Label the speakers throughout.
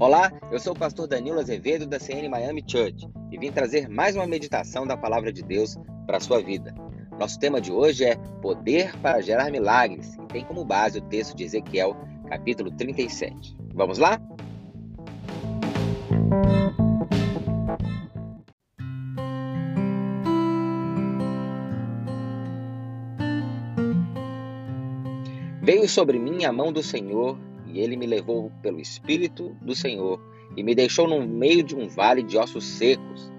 Speaker 1: Olá, eu sou o pastor Danilo Azevedo da CN Miami Church e vim trazer mais uma meditação da palavra de Deus para a sua vida. Nosso tema de hoje é Poder para gerar milagres e tem como base o texto de Ezequiel, capítulo 37. Vamos lá? Veio sobre mim a mão do Senhor ele me levou pelo Espírito do Senhor e me deixou no meio de um vale de ossos secos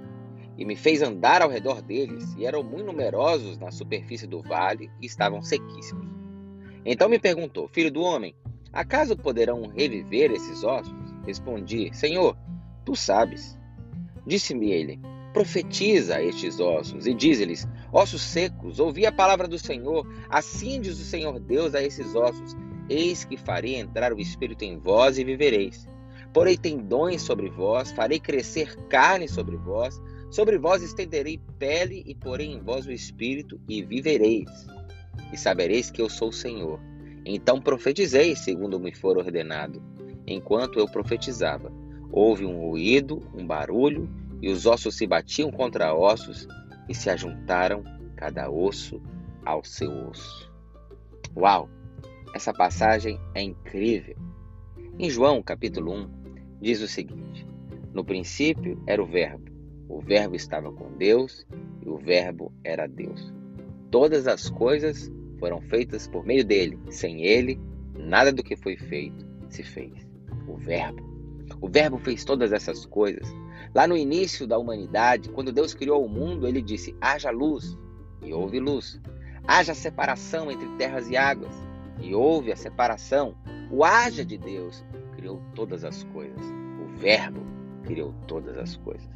Speaker 1: e me fez andar ao redor deles, e eram muito numerosos na superfície do vale e estavam sequíssimos. Então me perguntou: Filho do homem, acaso poderão reviver esses ossos? Respondi: Senhor, tu sabes. Disse-me ele: Profetiza estes ossos e diz-lhes: Ossos secos, ouvi a palavra do Senhor. Assim diz o Senhor Deus a esses ossos: Eis que farei entrar o Espírito em vós e vivereis. Porei tendões sobre vós, farei crescer carne sobre vós, sobre vós estenderei pele e porei em vós o Espírito e vivereis. E sabereis que eu sou o Senhor. Então profetizei, segundo me for ordenado. Enquanto eu profetizava, houve um ruído, um barulho, e os ossos se batiam contra ossos e se ajuntaram cada osso ao seu osso. Uau! Essa passagem é incrível. Em João, capítulo 1, diz o seguinte: No princípio era o Verbo, o Verbo estava com Deus e o Verbo era Deus. Todas as coisas foram feitas por meio dele. Sem ele, nada do que foi feito se fez. O Verbo. O Verbo fez todas essas coisas. Lá no início da humanidade, quando Deus criou o mundo, ele disse: haja luz, e houve luz. Haja separação entre terras e águas, e houve a separação. O haja de Deus criou todas as coisas. O Verbo criou todas as coisas.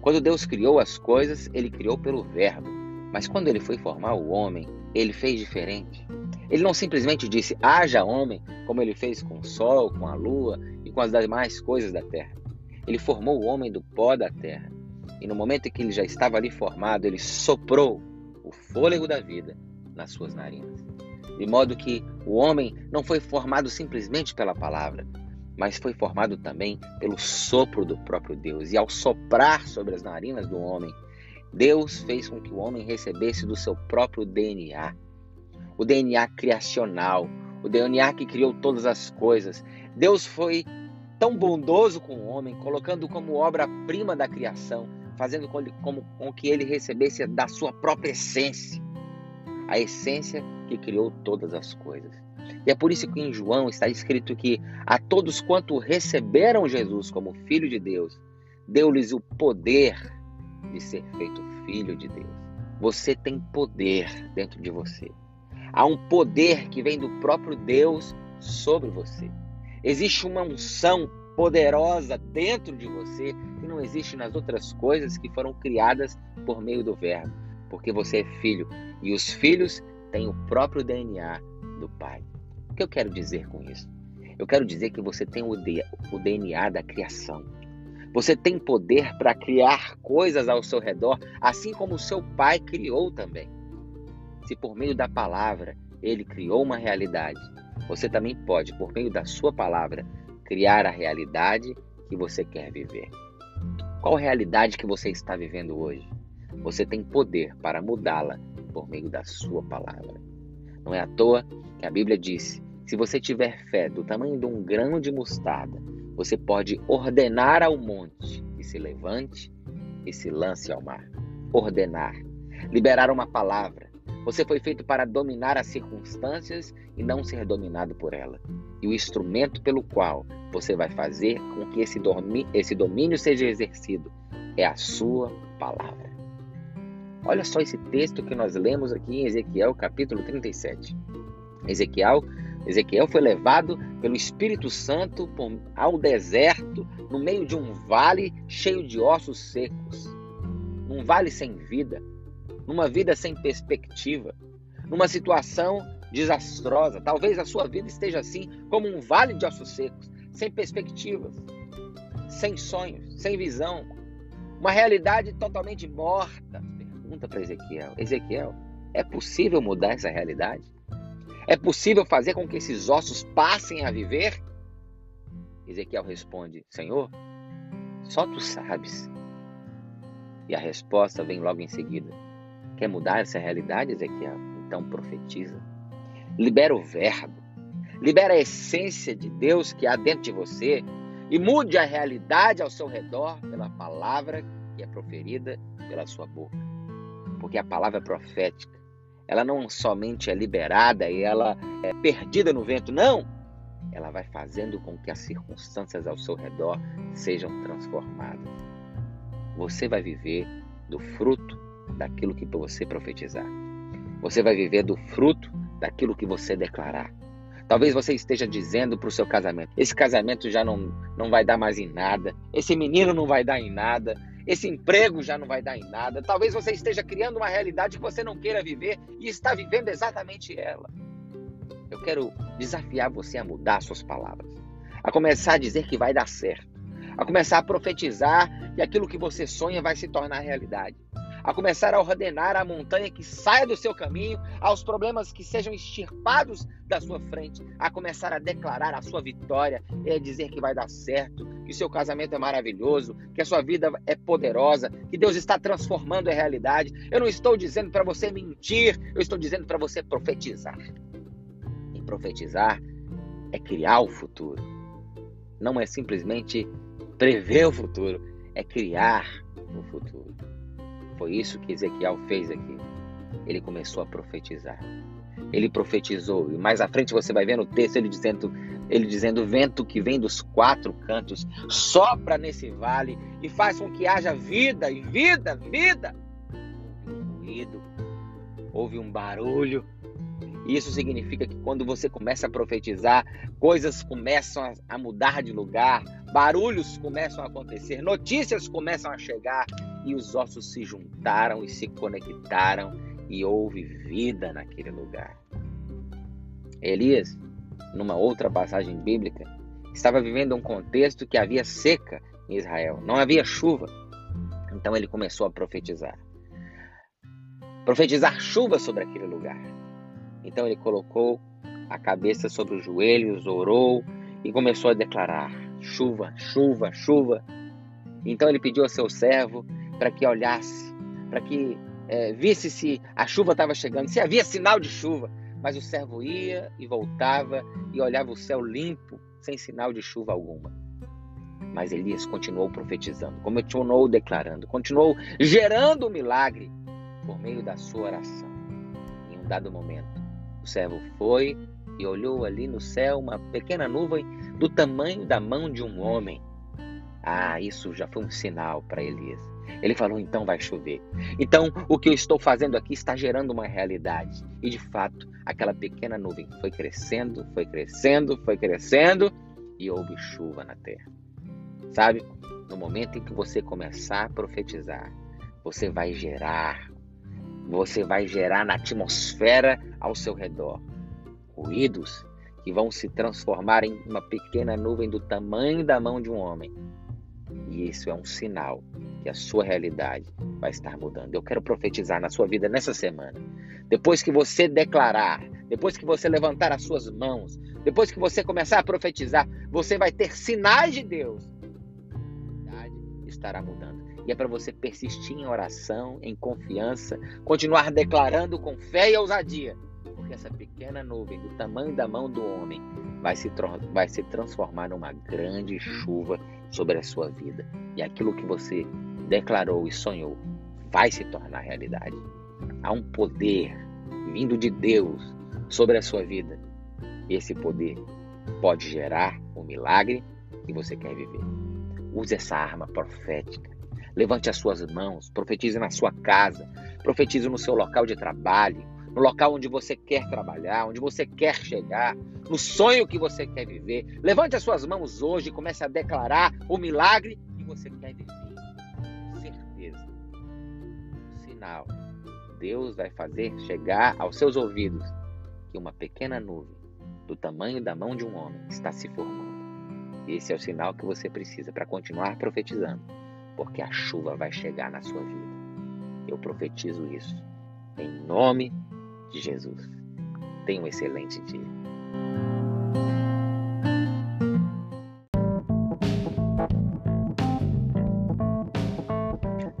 Speaker 1: Quando Deus criou as coisas, ele criou pelo Verbo. Mas quando ele foi formar o homem, ele fez diferente. Ele não simplesmente disse haja homem, como ele fez com o sol, com a lua e com as demais coisas da terra. Ele formou o homem do pó da terra. E no momento em que ele já estava ali formado, ele soprou o fôlego da vida nas suas narinas de modo que o homem não foi formado simplesmente pela palavra, mas foi formado também pelo sopro do próprio Deus. E ao soprar sobre as narinas do homem, Deus fez com que o homem recebesse do seu próprio DNA, o DNA criacional, o DNA que criou todas as coisas. Deus foi tão bondoso com o homem, colocando como obra-prima da criação, fazendo com, que ele recebesse da sua própria essência, a essência que criou todas as coisas. E é por isso que em João está escrito que a todos quanto receberam Jesus como Filho de Deus, deu-lhes o poder de ser feito Filho de Deus. Você tem poder dentro de você. Há um poder que vem do próprio Deus sobre você. Existe uma unção poderosa dentro de você que não existe nas outras coisas que foram criadas por meio do Verbo, porque você é filho e os filhos tem o próprio DNA do Pai. O que eu quero dizer com isso? Eu quero dizer que você tem o DNA da criação. Você tem poder para criar coisas ao seu redor, assim como o seu pai criou também. Se por meio da palavra ele criou uma realidade, você também pode, por meio da sua palavra, criar a realidade que você quer viver. Qual realidade que você está vivendo hoje? Você tem poder para mudá-la por meio da sua palavra. Não é à toa que a Bíblia disse: se você tiver fé do tamanho de um grão de mostarda, você pode ordenar ao monte que se levante e se lance ao mar. Ordenar, liberar uma palavra. Você foi feito para dominar as circunstâncias e não ser dominado por ela. E o instrumento pelo qual você vai fazer com que esse domínio seja exercido é a sua palavra. Olha só esse texto que nós lemos aqui em Ezequiel, capítulo 37. Ezequiel, Ezequiel foi levado pelo Espírito Santo ao deserto, no meio de um vale cheio de ossos secos. Num vale sem vida, numa vida sem perspectiva, numa situação desastrosa. Talvez a sua vida esteja assim, como um vale de ossos secos, sem perspectivas, sem sonhos, sem visão, uma realidade totalmente morta pergunta para Ezequiel: Ezequiel, é possível mudar essa realidade? É possível fazer com que esses ossos passem a viver? Ezequiel responde: Senhor, só tu sabes. E a resposta vem logo em seguida: Quer mudar essa realidade, Ezequiel? Então profetiza. Libera o verbo. Libera a essência de Deus que há dentro de você e mude a realidade ao seu redor pela palavra que é proferida pela sua boca. Porque a palavra é profética, ela não somente é liberada e ela é perdida no vento, não. Ela vai fazendo com que as circunstâncias ao seu redor sejam transformadas. Você vai viver do fruto daquilo que você profetizar. Você vai viver do fruto daquilo que você declarar. Talvez você esteja dizendo para o seu casamento: esse casamento já não, não vai dar mais em nada, esse menino não vai dar em nada, esse emprego já não vai dar em nada. Talvez você esteja criando uma realidade que você não queira viver e está vivendo exatamente ela. Eu quero desafiar você a mudar suas palavras, a começar a dizer que vai dar certo, a começar a profetizar que aquilo que você sonha vai se tornar realidade a começar a ordenar a montanha que saia do seu caminho, aos problemas que sejam extirpados da sua frente, a começar a declarar a sua vitória e a dizer que vai dar certo, que o seu casamento é maravilhoso, que a sua vida é poderosa, que Deus está transformando a realidade. Eu não estou dizendo para você mentir, eu estou dizendo para você profetizar. E profetizar é criar o futuro. Não é simplesmente prever o futuro, é criar o futuro. Foi isso que Ezequiel fez aqui. Ele começou a profetizar. Ele profetizou. E mais à frente você vai ver no texto ele dizendo, ele dizendo: vento que vem dos quatro cantos sopra nesse vale e faz com que haja vida e vida, vida. Houve um ruído, houve um barulho. Isso significa que quando você começa a profetizar, coisas começam a mudar de lugar, barulhos começam a acontecer, notícias começam a chegar e os ossos se juntaram e se conectaram e houve vida naquele lugar. Elias, numa outra passagem bíblica, estava vivendo um contexto que havia seca em Israel, não havia chuva. Então ele começou a profetizar. Profetizar chuva sobre aquele lugar. Então ele colocou a cabeça sobre os joelhos, orou e começou a declarar: chuva, chuva, chuva. Então ele pediu ao seu servo para que olhasse, para que é, visse se a chuva estava chegando, se havia sinal de chuva. Mas o servo ia e voltava e olhava o céu limpo, sem sinal de chuva alguma. Mas Elias continuou profetizando, continuou declarando, continuou gerando o milagre por meio da sua oração. Em um dado momento, o servo foi e olhou ali no céu uma pequena nuvem do tamanho da mão de um homem. Ah, isso já foi um sinal para Elias. Ele falou: então vai chover. Então, o que eu estou fazendo aqui está gerando uma realidade. E de fato, aquela pequena nuvem foi crescendo, foi crescendo, foi crescendo e houve chuva na terra. Sabe? No momento em que você começar a profetizar, você vai gerar, você vai gerar na atmosfera ao seu redor ruídos que vão se transformar em uma pequena nuvem do tamanho da mão de um homem. E isso é um sinal que a sua realidade vai estar mudando. Eu quero profetizar na sua vida nessa semana. Depois que você declarar, depois que você levantar as suas mãos, depois que você começar a profetizar, você vai ter sinais de Deus. A realidade estará mudando. E é para você persistir em oração, em confiança, continuar declarando com fé e ousadia, porque essa pequena nuvem do tamanho da mão do homem vai se, vai se transformar numa grande chuva sobre a sua vida. E aquilo que você declarou e sonhou vai se tornar realidade. Há um poder vindo de Deus sobre a sua vida. Esse poder pode gerar o um milagre que você quer viver. Use essa arma profética. Levante as suas mãos, profetize na sua casa, profetize no seu local de trabalho, no local onde você quer trabalhar, onde você quer chegar, no sonho que você quer viver. Levante as suas mãos hoje e comece a declarar o milagre que você quer viver sinal. Deus vai fazer chegar aos seus ouvidos que uma pequena nuvem, do tamanho da mão de um homem, está se formando. Esse é o sinal que você precisa para continuar profetizando, porque a chuva vai chegar na sua vida. Eu profetizo isso em nome de Jesus. Tenha um excelente dia.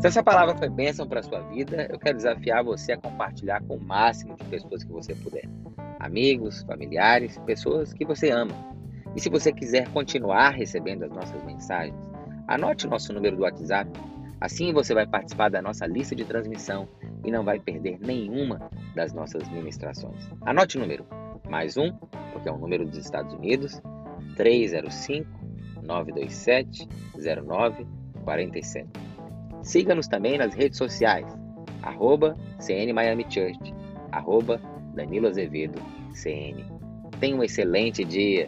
Speaker 1: Se essa palavra foi bênção para a sua vida, eu quero desafiar você a compartilhar com o máximo de pessoas que você puder. Amigos, familiares, pessoas que você ama. E se você quiser continuar recebendo as nossas mensagens, anote o nosso número do WhatsApp. Assim você vai participar da nossa lista de transmissão e não vai perder nenhuma das nossas ministrações. Anote o número, mais um, porque é um número dos Estados Unidos, 305 927 0947. Siga-nos também nas redes sociais, arroba CN Miami Church, arroba Danilo Azevedo CN. Tenha um excelente dia.